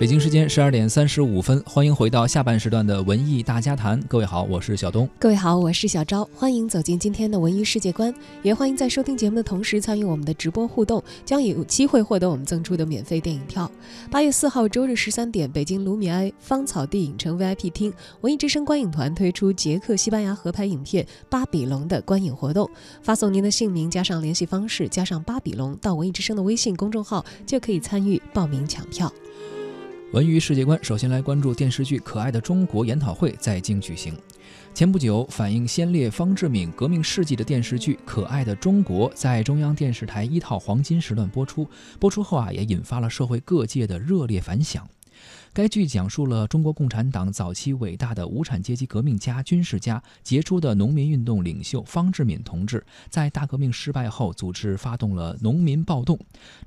北京时间十二点三十五分，欢迎回到下半时段的文艺大家谈。各位好，我是小东。各位好，我是小昭。欢迎走进今天的文艺世界观，也欢迎在收听节目的同时参与我们的直播互动，将有机会获得我们赠出的免费电影票。八月四号周日十三点，北京卢米埃芳草地影城 VIP 厅，文艺之声观影团推出捷克西班牙合拍影片《巴比龙》的观影活动。发送您的姓名加上联系方式加上巴比龙到文艺之声的微信公众号，就可以参与报名抢票。文娱世界观，首先来关注电视剧《可爱的中国》研讨会在京举行。前不久，反映先烈方志敏革命事迹的电视剧《可爱的中国》在中央电视台一套黄金时段播出，播出后啊，也引发了社会各界的热烈反响。该剧讲述了中国共产党早期伟大的无产阶级革命家、军事家、杰出的农民运动领袖方志敏同志，在大革命失败后，组织发动了农民暴动，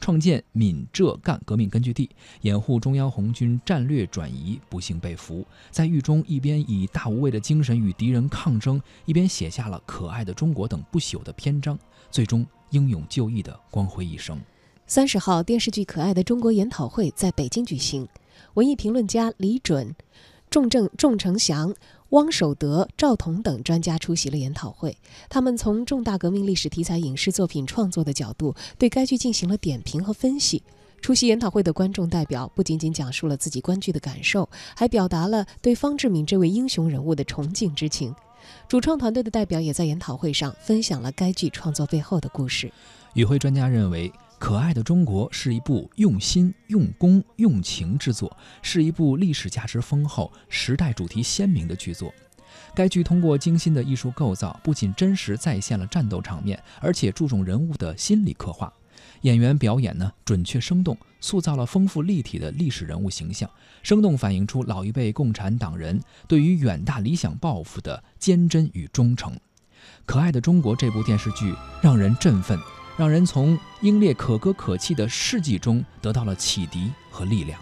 创建闽浙赣革命根据地，掩护中央红军战略转移，不幸被俘。在狱中，一边以大无畏的精神与敌人抗争，一边写下了《可爱的中国》等不朽的篇章，最终英勇就义的光辉一生。三十号，电视剧《可爱的中国》研讨会在北京举行。文艺评论家李准、仲正、仲成祥、汪守德、赵彤等专家出席了研讨会。他们从重大革命历史题材影视作品创作的角度，对该剧进行了点评和分析。出席研讨会的观众代表不仅仅讲述了自己观剧的感受，还表达了对方志敏这位英雄人物的崇敬之情。主创团队的代表也在研讨会上分享了该剧创作背后的故事。与会专家认为。可爱的中国是一部用心、用功、用情之作，是一部历史价值丰厚、时代主题鲜明的剧作。该剧通过精心的艺术构造，不仅真实再现了战斗场面，而且注重人物的心理刻画。演员表演呢准确生动，塑造了丰富立体的历史人物形象，生动反映出老一辈共产党人对于远大理想抱负的坚贞与忠诚。可爱的中国这部电视剧让人振奋。让人从英烈可歌可泣的事迹中得到了启迪和力量。